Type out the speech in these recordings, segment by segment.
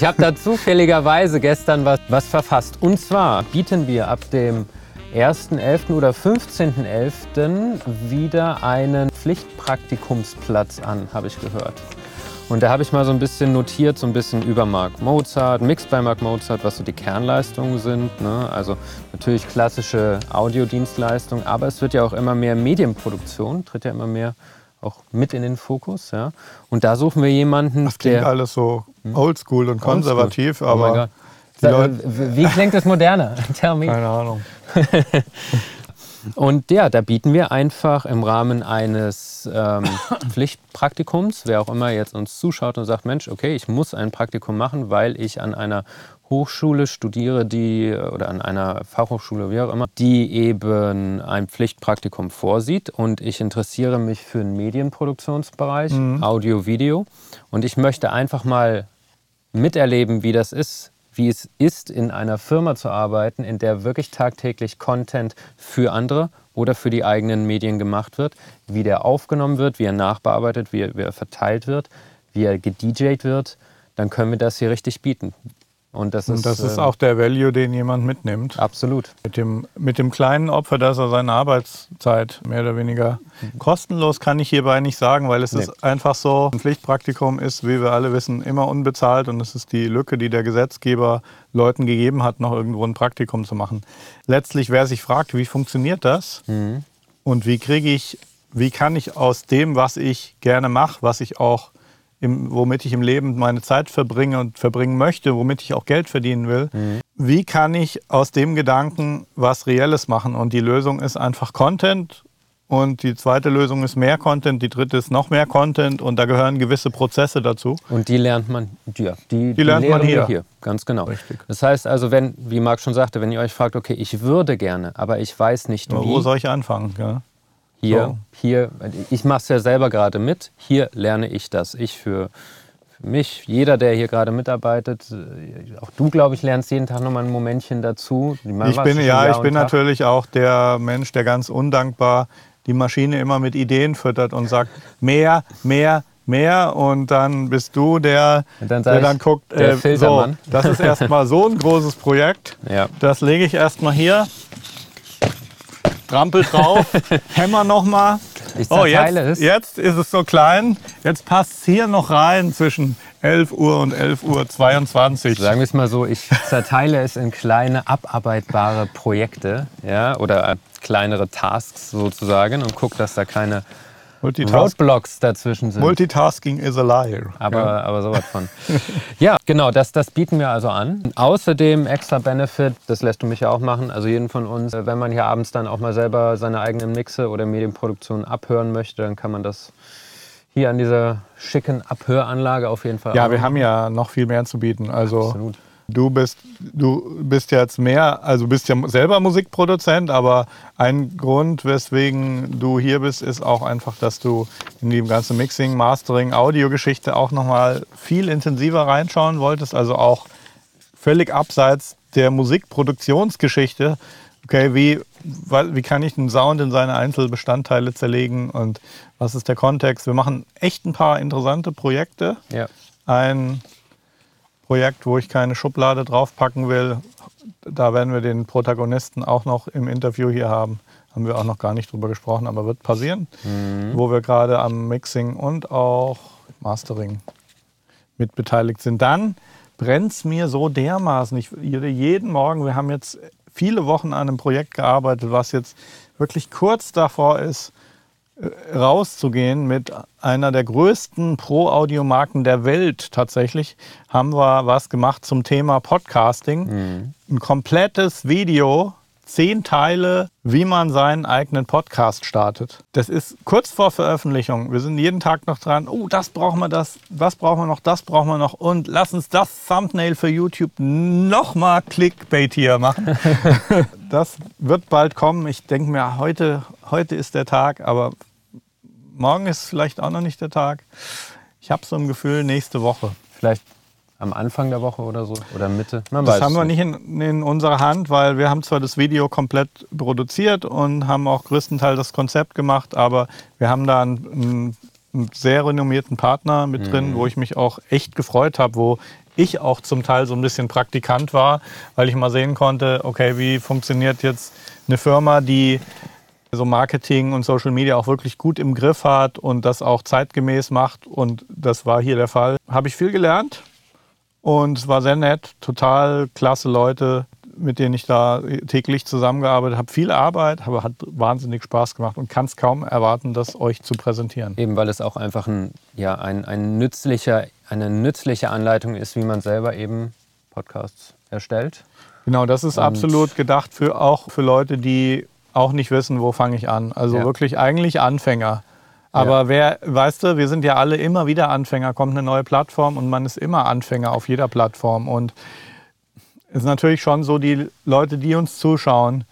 Ich habe da zufälligerweise gestern was, was verfasst. Und zwar bieten wir ab dem 1.11. oder 15.11. wieder einen Pflichtpraktikumsplatz an, habe ich gehört. Und da habe ich mal so ein bisschen notiert, so ein bisschen über Mark Mozart, Mix bei Mark Mozart, was so die Kernleistungen sind. Ne? Also natürlich klassische Audiodienstleistungen, aber es wird ja auch immer mehr Medienproduktion, tritt ja immer mehr auch mit in den Fokus. Ja? Und da suchen wir jemanden, das klingt der... alles so oldschool und konservativ, Oh aber die Leute, wie klingt das moderner? Tell me. keine Ahnung. Und ja, da bieten wir einfach im Rahmen eines ähm, Pflichtpraktikums, wer auch immer jetzt uns zuschaut und sagt, Mensch, okay, ich muss ein Praktikum machen, weil ich an einer Hochschule studiere, die oder an einer Fachhochschule, wie auch immer, die eben ein Pflichtpraktikum vorsieht und ich interessiere mich für den Medienproduktionsbereich, Audio, Video und ich möchte einfach mal miterleben, wie das ist, wie es ist, in einer Firma zu arbeiten, in der wirklich tagtäglich Content für andere oder für die eigenen Medien gemacht wird, wie der aufgenommen wird, wie er nachbearbeitet, wie er, wie er verteilt wird, wie er gedjed wird, dann können wir das hier richtig bieten. Und das Und ist, das ist äh, auch der Value, den jemand mitnimmt. absolut. Mit dem, mit dem kleinen Opfer, dass er seine Arbeitszeit mehr oder weniger kostenlos, kann ich hierbei nicht sagen, weil es Nee. ist einfach so, ein Pflichtpraktikum ist, wie wir alle wissen, immer unbezahlt und es ist die Lücke, die der Gesetzgeber Leuten gegeben hat, noch irgendwo ein Praktikum zu machen. Letztlich, wer sich fragt, wie funktioniert das und wie kriege ich, wie kann ich aus dem, was ich gerne mache, was ich auch im, womit ich im Leben meine Zeit verbringe und verbringen möchte, womit ich auch Geld verdienen will. Wie kann ich aus dem Gedanken was Reelles machen? Und die Lösung ist einfach Content. Und die zweite Lösung ist mehr Content, die dritte ist noch mehr Content und da gehören gewisse Prozesse dazu. Und die lernt man, ja, die, die, lernt man wir hier. Ganz genau. Richtig. Das heißt also, wenn, wie Marc schon sagte, wenn ihr euch fragt, okay, ich würde gerne, aber ich weiß nicht Aber wie. wo soll ich anfangen? Ja? Hier, So. hier, ich mache es ja selber gerade mit. Hier lerne ich das. Ich für, für mich, jeder, der hier gerade mitarbeitet, äh, auch du, glaube ich, lernst jeden Tag nochmal ein Momentchen dazu. Ich bin, ja, Jahr ich bin Tag. natürlich auch der Mensch, der ganz undankbar die Maschine immer mit Ideen füttert und sagt, mehr, mehr, mehr. Und dann bist du der, dann der ich, dann guckt, der äh, so, das ist erstmal so ein großes Projekt. Ja. Das lege ich erstmal hier. Trampel drauf, hämmer nochmal. Ich Oh, jetzt, zerteile es. jetzt ist es so klein. Jetzt passt es hier noch rein zwischen 11 Uhr und 11 Uhr 22. Sagen wir es mal so, ich zerteile es in kleine abarbeitbare Projekte ja, oder äh, kleinere Tasks sozusagen und gucke, dass da keine Roadblocks dazwischen sind. Multitasking is a liar. Aber, Ja. aber sowas von. ja, genau, das, das bieten wir also an. Außerdem extra Benefit, das lässt du mich ja auch machen, also jeden von uns, äh, wenn man hier abends dann auch mal selber seine eigenen Mixe oder Medienproduktion abhören möchte, dann kann man das hier an dieser schicken Abhöranlage auf jeden Fall Ja, auch wir haben ja noch viel mehr zu bieten. Also Absolut. Du bist, du bist jetzt mehr, also bist ja selber Musikproduzent, aber ein Grund, weswegen du hier bist, ist auch einfach, dass du in die ganze Mixing, Mastering, Audiogeschichte auch nochmal viel intensiver reinschauen wolltest. Also auch völlig abseits der Musikproduktionsgeschichte. Okay, wie, wie kann ich einen Sound in seine Einzelbestandteile zerlegen und was ist der Kontext? Wir machen echt ein paar interessante Projekte Ja. ein Projekt, wo ich keine Schublade draufpacken will. Da werden wir den Protagonisten auch noch im Interview hier haben. Haben wir auch noch gar nicht drüber gesprochen, aber wird passieren. Wo wir gerade am Mixing und auch Mastering mit beteiligt sind. Dann brennt es mir so dermaßen. Ich, jeden Morgen, wir haben jetzt viele Wochen an einem Projekt gearbeitet, was jetzt wirklich kurz davor ist, rauszugehen mit einer der größten Pro-Audio-Marken der Welt tatsächlich, haben wir was gemacht zum Thema Podcasting. Ein komplettes Video, zehn Teile, wie man seinen eigenen Podcast startet. Das ist kurz vor Veröffentlichung. Wir sind jeden Tag noch dran. Oh, das brauchen wir, das, das brauchen wir noch, das brauchen wir noch. Und lass uns das Thumbnail für YouTube nochmal Clickbait hier machen. das wird bald kommen. Ich denke mir, heute, heute ist der Tag, aber morgen ist vielleicht auch noch nicht der Tag. Ich habe so ein Gefühl, nächste Woche. Vielleicht am Anfang der Woche oder so oder Mitte. Man Das haben wir nicht in, in unserer Hand, weil wir haben zwar das Video komplett produziert und haben auch größtenteils das Konzept gemacht, aber wir haben da einen, einen, einen sehr renommierten Partner mit drin, wo ich mich auch echt gefreut habe, wo ich auch zum Teil so ein bisschen Praktikant war, weil ich mal sehen konnte, okay, wie funktioniert jetzt eine Firma, die so Marketing und Social Media auch wirklich gut im Griff hat und das auch zeitgemäß macht. Und das war hier der Fall. Habe ich viel gelernt und es war sehr nett, total klasse Leute, mit denen ich da täglich zusammengearbeitet habe. Viel Arbeit, aber hat wahnsinnig Spaß gemacht und kann es kaum erwarten, das euch zu präsentieren. Eben weil es auch einfach ein, ja, ein, ein nützlicher, eine nützliche Anleitung ist, wie man selber eben Podcasts erstellt. Genau, das ist und absolut gedacht für auch für Leute, die auch nicht wissen, wo fange ich an. Also ja. wirklich eigentlich Anfänger. Aber ja. wer, weißt du, wir sind ja alle immer wieder Anfänger, kommt eine neue Plattform und man ist immer Anfänger auf jeder Plattform. Und es ist natürlich schon so, die Leute, die uns zuschauen,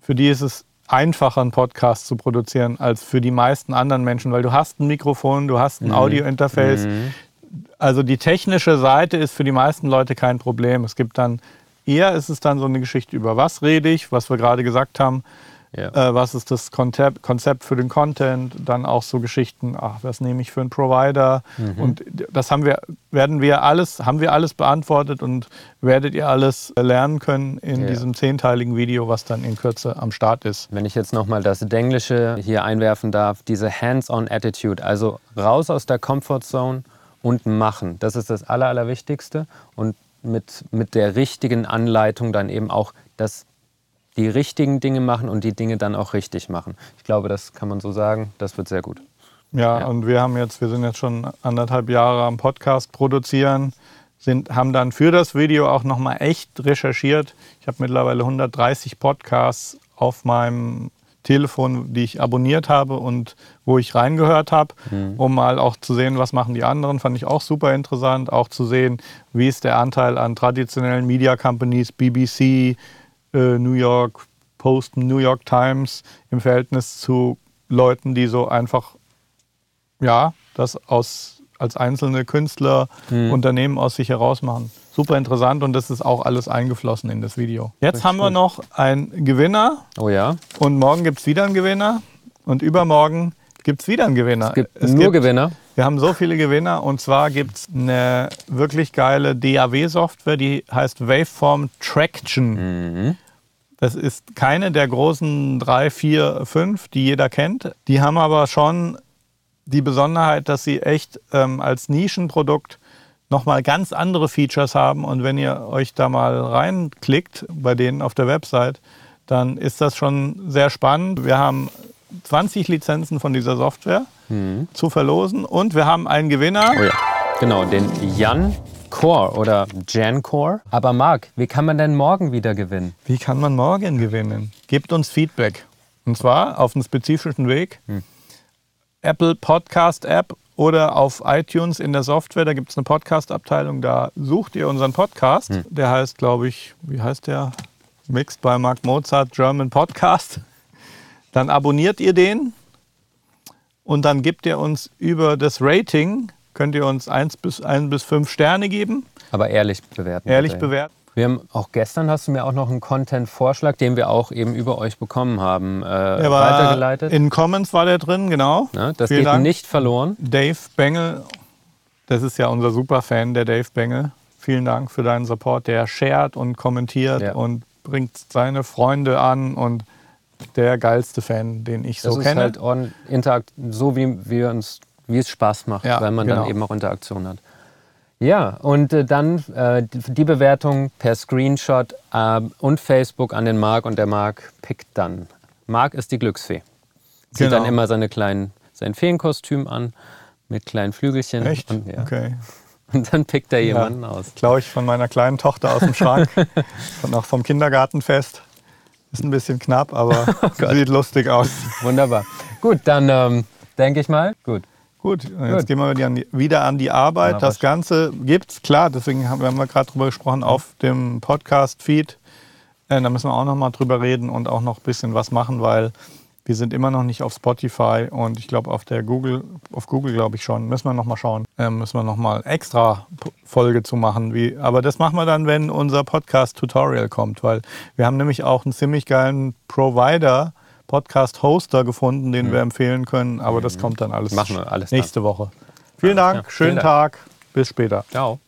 für die ist es einfacher, einen Podcast zu produzieren als für die meisten anderen Menschen, weil du hast ein Mikrofon, du hast ein mhm. Audio-Interface. Mhm. Also die technische Seite ist für die meisten Leute kein Problem. Es gibt dann Eher ist es dann so eine Geschichte über was rede ich, was wir gerade gesagt haben. Ja. Äh, was ist das Konzept, Konzept für den Content? Dann auch so Geschichten, ach, was nehme ich für einen Provider? Mhm. Und das haben wir, werden wir alles, haben wir alles beantwortet und werdet ihr alles lernen können in ja. diesem zehnteiligen Video, was dann in Kürze am Start ist. Wenn ich jetzt nochmal das Englische hier einwerfen darf, diese Hands-on-Attitude, also raus aus der Comfort-Zone und machen. Das ist das Aller, Allerwichtigste. Und mit, mit der richtigen Anleitung dann eben auch das, die richtigen Dinge machen und die Dinge dann auch richtig machen. Ich glaube, das kann man so sagen. Das wird sehr gut. Ja, ja. und wir haben jetzt, wir sind jetzt schon anderthalb Jahre am Podcast produzieren, sind, haben dann für das Video auch nochmal echt recherchiert. Ich habe mittlerweile 130 Podcasts auf meinem Telefon, die ich abonniert habe und wo ich reingehört habe, mhm. um mal auch zu sehen, was machen die anderen. Fand ich auch super interessant, auch zu sehen, wie ist der Anteil an traditionellen Media Companies, BBC, äh, New York Post, New York Times im Verhältnis zu Leuten, die so einfach, ja, das aus, als einzelne Künstler, mhm. Unternehmen aus sich heraus machen super interessant und das ist auch alles eingeflossen in das Video. Jetzt Richtig haben wir noch einen Gewinner. Oh ja. Und morgen gibt es wieder einen Gewinner. Und übermorgen gibt es wieder einen Gewinner. Es gibt es nur gibt, Gewinner. Wir haben so viele Gewinner und zwar gibt es eine wirklich geile DAW-Software, die heißt Waveform Traction. Mhm. Das ist keine der großen drei, vier, fünf, die jeder kennt. Die haben aber schon die Besonderheit, dass sie echt ähm, als Nischenprodukt nochmal ganz andere Features haben. Und wenn ihr euch da mal reinklickt bei denen auf der Website, dann ist das schon sehr spannend. Wir haben 20 Lizenzen von dieser Software mhm. zu verlosen und wir haben einen Gewinner. Oh ja, genau, den Jan Core oder Jan Core. Aber Marc, wie kann man denn morgen wieder gewinnen? Wie kann man morgen gewinnen? Gebt uns Feedback. Und zwar auf einen spezifischen Weg. Hm. Apple Podcast App oder auf iTunes in der Software, da gibt es eine Podcast-Abteilung, da sucht ihr unseren Podcast. Hm. Der heißt, glaube ich, wie heißt der? Mixed by Mark Mozart German Podcast. Dann abonniert ihr den und dann gebt ihr uns über das Rating, könnt ihr uns 1 bis, 1 bis 5 Sterne geben. Aber ehrlich bewerten. Ehrlich bewerten. Wir haben auch gestern hast du mir auch noch einen Content-Vorschlag, den wir auch eben über euch bekommen haben, äh, weitergeleitet. In Comments war der drin, genau. Ja, das Vielen geht Dank. nicht verloren. Dave Bengel, das ist ja unser Superfan, der Dave Bengel. Vielen Dank für deinen Support. Der shared und kommentiert ja. und bringt seine Freunde an und der geilste Fan, den ich das so kenne. Das ist halt Interakt so wie wir uns, wie es Spaß macht, ja, weil man genau. dann eben auch Interaktion hat. Ja, und äh, dann äh, die Bewertung per Screenshot äh, und Facebook an den Marc und der Marc pickt dann. Marc ist die Glücksfee. Zieht genau. dann immer seine kleinen, sein Feenkostüm an mit kleinen Flügelchen. Echt? Und, ja. Okay. Und dann pickt er jemanden ja, aus. Klaue ich von meiner kleinen Tochter aus dem Schrank. und auch vom Kindergartenfest. Ist ein bisschen knapp, aber oh sieht lustig aus. Wunderbar. Gut, dann ähm, denke ich mal. Gut. Gut, jetzt Gut. gehen wir wieder an die Arbeit. Das Ganze gibt es, klar, deswegen haben wir gerade drüber gesprochen, auf dem Podcast-Feed. Äh, da müssen wir auch noch mal drüber reden und auch noch ein bisschen was machen, weil wir sind immer noch nicht auf Spotify und ich glaube auf der Google, auf Google glaube ich schon. Müssen wir noch mal schauen. Äh, müssen wir noch mal extra Folge zu machen. Wie, aber das machen wir dann, wenn unser Podcast-Tutorial kommt, weil wir haben nämlich auch einen ziemlich geilen Provider, Podcast-Hoster gefunden, den mhm. wir empfehlen können. Aber das mhm. kommt dann alles, Machen wir alles nächste dann. Woche. Vielen Dank, ja, schönen vielen Dank. Tag, bis später. Ciao.